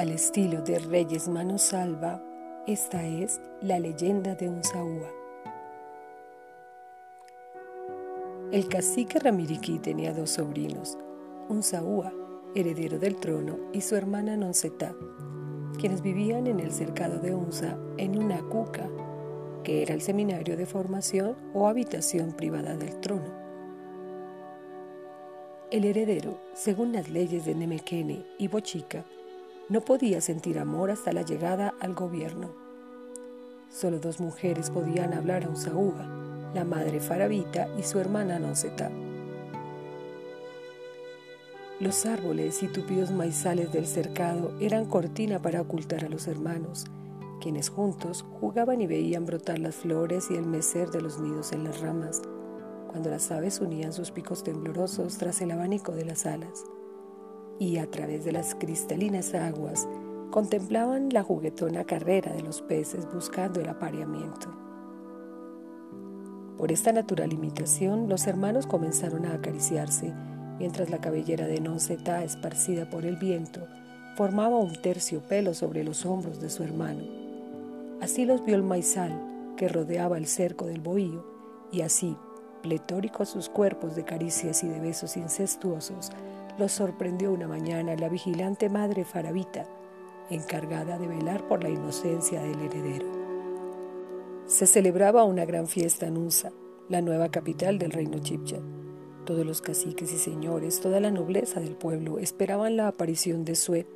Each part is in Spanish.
Al estilo de Reyes Mano Salva, esta es la leyenda de Unzaúa. El cacique Ramiriquí tenía dos sobrinos, Unzaúa, heredero del trono, y su hermana Nonsetá, quienes vivían en el cercado de Unza en una cuca, que era el seminario de formación o habitación privada del trono. El heredero, según las leyes de Nemequene y Bochica, no podía sentir amor hasta la llegada al gobierno. Solo dos mujeres podían hablar a Unzaúa, la madre Farabita y su hermana Nonsetá. Los árboles y tupidos maizales del cercado eran cortina para ocultar a los hermanos, quienes juntos jugaban y veían brotar las flores y el mecer de los nidos en las ramas, cuando las aves unían sus picos temblorosos tras el abanico de las alas, y a través de las cristalinas aguas contemplaban la juguetona carrera de los peces buscando el apareamiento. Por esta natural imitación, los hermanos comenzaron a acariciarse, mientras la cabellera de Nonceta, esparcida por el viento, formaba un terciopelo sobre los hombros de su hermano. Así los vio el maizal que rodeaba el cerco del bohío, y así, pletóricos sus cuerpos de caricias y de besos incestuosos, los sorprendió una mañana la vigilante madre Farabita, encargada de velar por la inocencia del heredero. Se celebraba una gran fiesta en Unza, la nueva capital del reino Chipcha. Todos los caciques y señores, toda la nobleza del pueblo esperaban la aparición de Sue.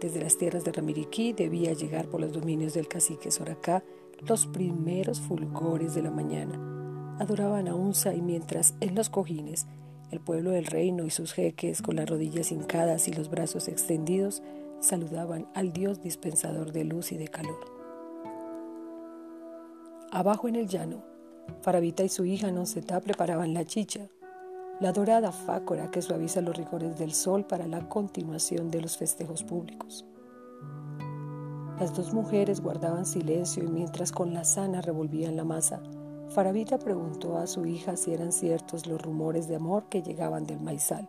Desde las tierras de Ramiriquí debía llegar por los dominios del cacique Soracá los primeros fulgores de la mañana adoraban a Unza y mientras en los cojines el pueblo del reino y sus jeques con las rodillas hincadas y los brazos extendidos saludaban al Dios dispensador de luz y de calor. Abajo en el llano, Farabita y su hija Nonsetá preparaban la chicha, la dorada fácora que suaviza los rigores del sol para la continuación de los festejos públicos. Las dos mujeres guardaban silencio y mientras con la sana revolvían la masa, Farabita preguntó a su hija si eran ciertos los rumores de amor que llegaban del maizal.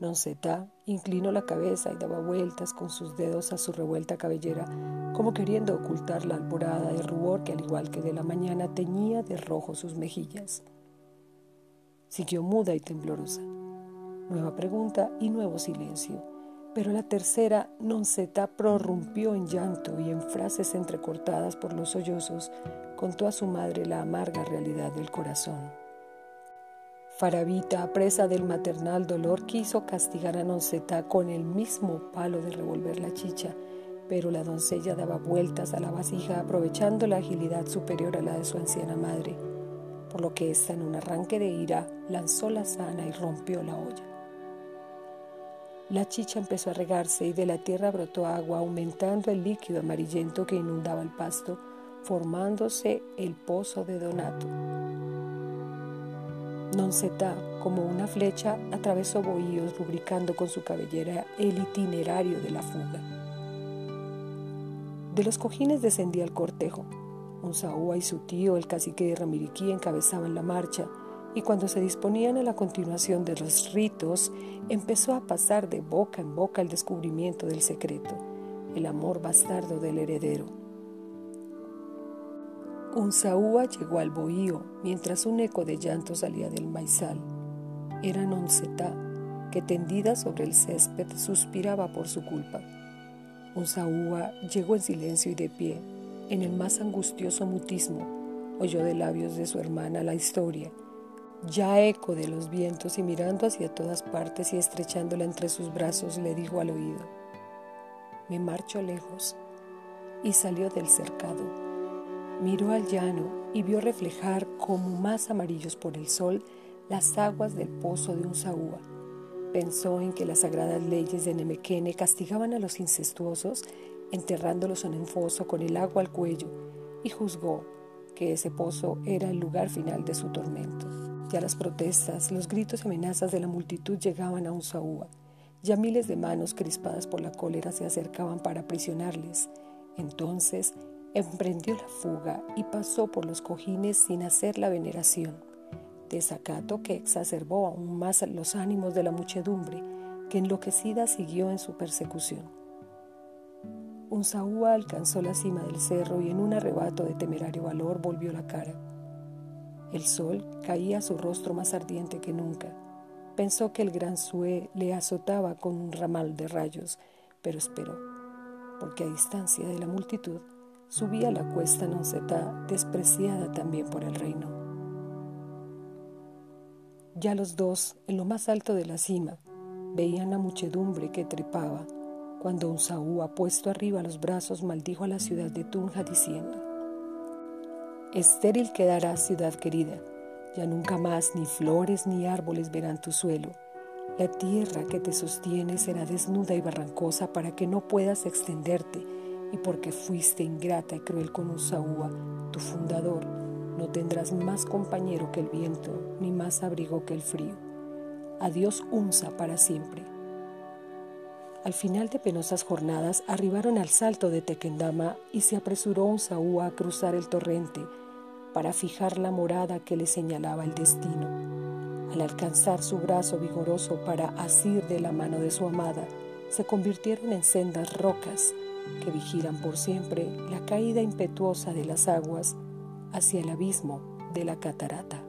Nonsetá inclinó la cabeza y daba vueltas con sus dedos a su revuelta cabellera, como queriendo ocultar la alborada de rubor que al igual que de la mañana teñía de rojo sus mejillas. Siguió muda y temblorosa. Nueva pregunta y nuevo silencio. Pero la tercera, Nonsetá prorrumpió en llanto y en frases entrecortadas por los sollozos, contó a su madre la amarga realidad del corazón. Farabita, presa del maternal dolor, quiso castigar a Nonsetá con el mismo palo de revolver la chicha, pero la doncella daba vueltas a la vasija aprovechando la agilidad superior a la de su anciana madre, por lo que ésta en un arranque de ira lanzó la sana y rompió la olla. La chicha empezó a regarse y de la tierra brotó agua, aumentando el líquido amarillento que inundaba el pasto, formándose el pozo de Donato. Nonsetá, como una flecha, atravesó bohíos, rubricando con su cabellera el itinerario de la fuga. De los cojines descendía el cortejo. Unzaúa y su tío, el cacique de Ramiriquí, encabezaban la marcha, y cuando se disponían a la continuación de los ritos, empezó a pasar de boca en boca el descubrimiento del secreto, el amor bastardo del heredero. Unzaúa llegó al bohío mientras un eco de llanto salía del maizal. Era Nonsetá, que tendida sobre el césped suspiraba por su culpa. Unzaúa llegó en silencio y de pie, en el más angustioso mutismo, oyó de labios de su hermana la historia, ya eco de los vientos y mirando hacia todas partes y estrechándola entre sus brazos, le dijo al oído, me marcho lejos, y salió del cercado Miró al llano y vio reflejar como más amarillos por el sol las aguas del pozo de un saúa. Pensó en que las sagradas leyes de Nemequene castigaban a los incestuosos enterrándolos en un foso con el agua al cuello y juzgó que ese pozo era el lugar final de su tormento. Ya las protestas, los gritos y amenazas de la multitud llegaban a un saúa. Ya miles de manos crispadas por la cólera se acercaban para aprisionarles. Entonces emprendió la fuga y pasó por los cojines sin hacer la veneración, desacato que exacerbó aún más los ánimos de la muchedumbre, que enloquecida siguió en su persecución. Unzaúa alcanzó la cima del cerro y en un arrebato de temerario valor volvió la cara. El sol caía a su rostro más ardiente que nunca. Pensó que el gran Sue le azotaba con un ramal de rayos, pero esperó, porque a distancia de la multitud subía la cuesta Noncetá, despreciada también por el reino. Ya los dos, en lo más alto de la cima, veían la muchedumbre que trepaba cuando un Saúl puesto arriba los brazos maldijo a la ciudad de Tunja diciendo, Estéril quedará ciudad querida, ya nunca más ni flores ni árboles verán tu suelo, la tierra que te sostiene será desnuda y barrancosa para que no puedas extenderte, y porque fuiste ingrata y cruel con Usaúa, tu fundador, no tendrás más compañero que el viento, ni más abrigo que el frío. Adiós Unsa para siempre. Al final de penosas jornadas arribaron al salto de Tequendama y se apresuró un Saúl a cruzar el torrente para fijar la morada que le señalaba el destino. Al alcanzar su brazo vigoroso para asir de la mano de su amada, se convirtieron en sendas rocas que vigilan por siempre la caída impetuosa de las aguas hacia el abismo de la catarata.